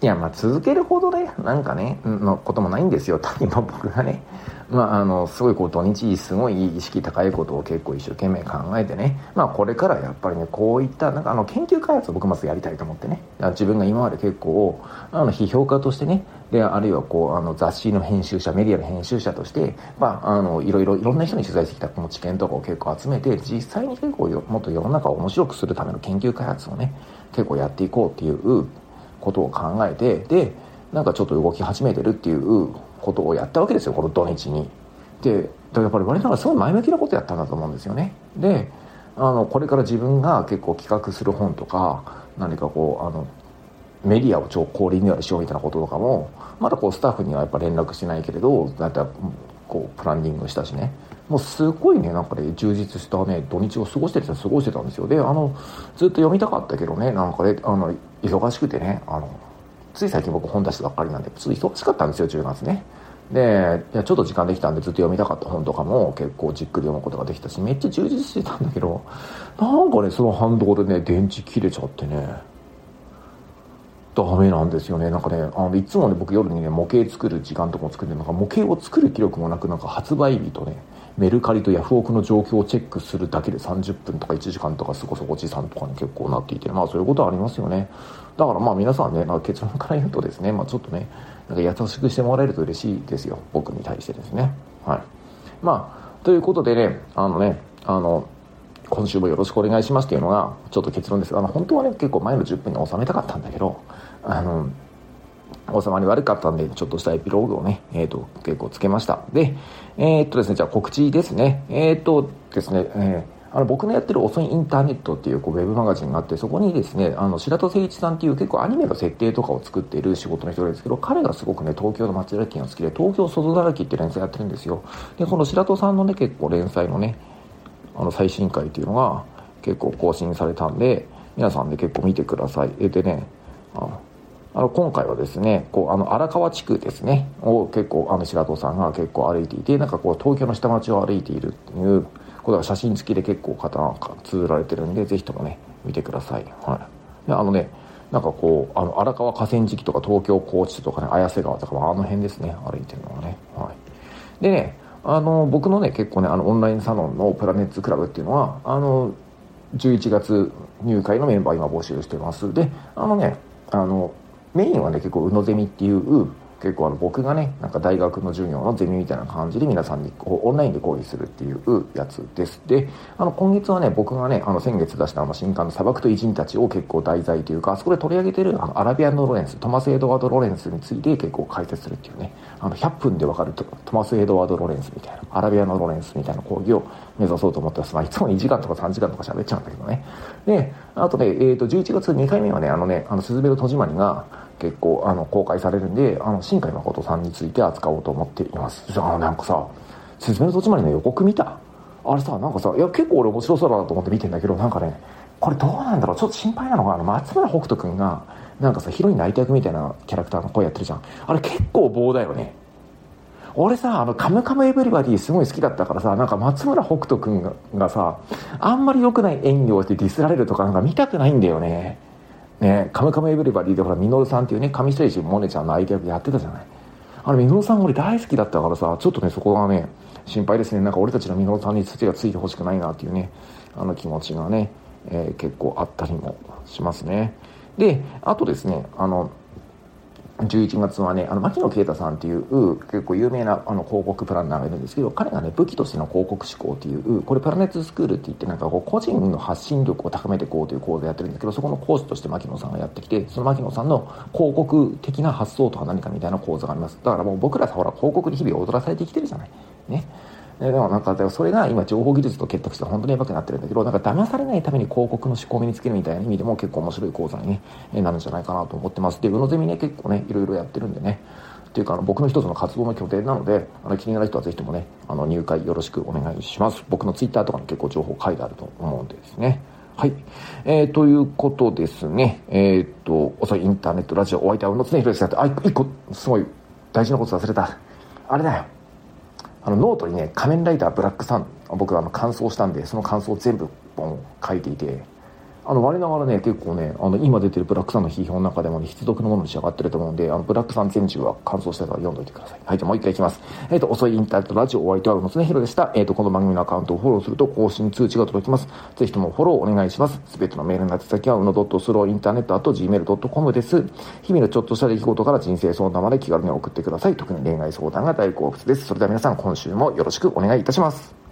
いや、まあ続けるほどね、なんかね、のこともないんですよ。単に僕がね、まああの、すごいこう土日すごい意識高いことを結構一生懸命考えてね、まあこれからやっぱりね、こういった、なんかあの研究開発を僕まずやりたいと思ってね、自分が今まで結構、あの、批評家としてね、で、あるいはこう、あの雑誌の編集者、メディアの編集者として、まああの、いろいろ、いろんな人に取材してきたこの知見とかを結構集めて、実際に結構もっと世の中を面白くするための研究開発をね、結構やっていこうっていうことを考えて、で、なんかちょっと動き始めてるっていうことをやったわけですよこの土日に。でやっぱり我ながらすごい前向きなことやったんだと思うんですよね。であのこれから自分が結構企画する本とか何かこうあのメディアを超高リニューアルしようみたいなこととかもまだこうスタッフにはやっぱ連絡してないけれどだってこうプランニングしたしねもうすごいねなんかね充実したね土日を過ごしてる人過ごしてたんですよであのずっと読みたかったけどねなんかねあの忙しくてねあのつい最近僕本出したばっかりなんで、ちょっと忙しかったんですよ、10月ね。で、いや、ちょっと時間できたんでずっと読みたかった本とかも結構じっくり読むことができたし、めっちゃ充実してたんだけど、なんかね、その反動でね、電池切れちゃってね、ダメなんですよね。なんかね、あの、いつもね、僕夜にね、模型作る時間とかも作ってるのが、模型を作る気力もなく、なんか発売日とね、メルカリとヤフオクの状況をチェックするだけで30分とか1時間とかそこそこ時間とかに結構なっていて、まあそういうことはありますよね。だからまあ皆さんね、まあ、結論から言うとですね、まあちょっとね、なんか優しくしてもらえると嬉しいですよ。僕に対してですね。はい。まあ、ということでね、あのね、あの、今週もよろしくお願いしますっていうのが、ちょっと結論ですあの、本当はね、結構前の10分に収めたかったんだけど、あの、収まり悪かったんで、ちょっとしたエピローグをね、えっ、ー、と、結構つけました。で、えー、っとですね、じゃあ告知ですね。えー、っとですね、えーあの僕のやってる遅いインターネットっていうこうウェブマガジンがあって、そこにですね、あの白戸誠一さんっていう結構アニメの設定とかを作っている仕事の人ですけど、彼がすごくね、東京の街歩きが好きで、東京外だらけって連載やってるんですよ。で、この白戸さんのね、結構連載のね、あの最新回っていうのが結構更新されたんで、皆さんで結構見てください。でね、ああの今回はですねこうあの荒川地区ですねを結構あの白戸さんが結構歩いていてなんかこう東京の下町を歩いているっていうことが写真付きで結構方が綴られてるんでぜひともね見てください、はい、であのねなんかこうあの荒川河川敷とか東京高知とかね綾瀬川とかあの辺ですね歩いてるのがね。はい。でねあの僕のね結構ねあのオンラインサロンのプラネッツクラブっていうのはあの11月入会のメンバー今募集してます。であのねあのメインはね結構宇野ゼミっていう結構あの僕がねなんか大学の授業のゼミみたいな感じで皆さんにこうオンラインで講義するっていうやつです。であの今月はね僕がねあの先月出したあの新刊の「砂漠と偉人たち」を結構題材というかあそこで取り上げてるあのアラビアンのロレンストマス・エドワード・ロレンスについて結構解説するっていうねあの100分でわかるトマス・エドワード・ロレンスみたいなアラビアのロレンスみたいな講義を目指そうと思ってます、まあ、いつも2時間とか3時間とか喋っちゃうんだけどね。であとね、えー、と11月2回目はねあのねあのスズメの戸締まりが結構あの公開されるんで、あの、新海誠さんについて扱おうと思っています。あの、なんかさ、すずめの戸締まりの予告見た？あれさ、なんかさ、いや、結構俺面白そうだなと思って見てんだけど、なんかね、これどうなんだろう？ちょっと心配なのが、あの、松村北斗くんが、なんかさ、ヒロインの相手役みたいなキャラクターの声やってるじゃん。あれ結構棒だよね。俺さ、あの、カムカムエヴリバディすごい好きだったからさ、なんか松村北斗くんがさ、あんまり良くない演技をしてディスられるとかなんか見たくないんだよね。ね、カムカムエヴリバディでほら、ミノルさんっていうね、上白石萌音ちゃんの相手役やってたじゃない。あれ、ミノルさん俺大好きだったからさ、ちょっとね、そこがね、心配ですね。なんか俺たちのミノルさんに土がついてほしくないなっていうね、あの気持ちがね、えー、結構あったりもしますね。で、あとですね、あの、11月はね、あの、牧野啓太さんっていう、結構有名なあの広告プランナーがいるんですけど、彼がね、武器としての広告志向っていう、これプラネットスクールって言って、なんかこう、個人の発信力を高めていこうという講座やってるんですけど、そこの講師として牧野さんがやってきて、その牧野さんの広告的な発想とは何かみたいな講座があります。だからもう僕らさ、ほら、広告に日々踊らされてきてるじゃない。ね。でもなんか、それが今情報技術と結託して本当にやばくなってるんだけど、なんか騙されないために広告の仕込みにつけるみたいな意味でも結構面白い講座に、ね、なるんじゃないかなと思ってます。で、うのゼミね、結構ね、いろいろやってるんでね。っていうか、あの、僕の一つの活動の拠点なので、あの、気になる人はぜひともね、あの、入会よろしくお願いします。僕のツイッターとかに結構情報書いてあると思うんでですね。はい。えー、ということですね。えー、っと、遅いインターネットラジオお相手は宇野常寛です。あ、一個、すごい大事なこと忘れた。あれだよ。あのノートにね「仮面ライダーブラックサン」僕あの完走したんでその感想を全部本書いていてあの、我ながらね、結構ね、あの、今出てるブラックサンの批評の中でもね、必読のものに仕上がってると思うんで、あの、ブラックサン全中は完走したから読んどいてください。はい、じゃあもう一回いきます。えっ、ー、と、遅いインターネットラジオお相手は宇野常寛でした。えっ、ー、と、この番組のアカウントをフォローすると更新通知が届きます。ぜひともフォローお願いします。すべてのメールの宛先は、うの .slowinternet.gmail.com です。日々のちょっとした出来事から人生相談まで気軽に送ってください。特に恋愛相談が大好物です。それでは皆さん、今週もよろしくお願いいたします。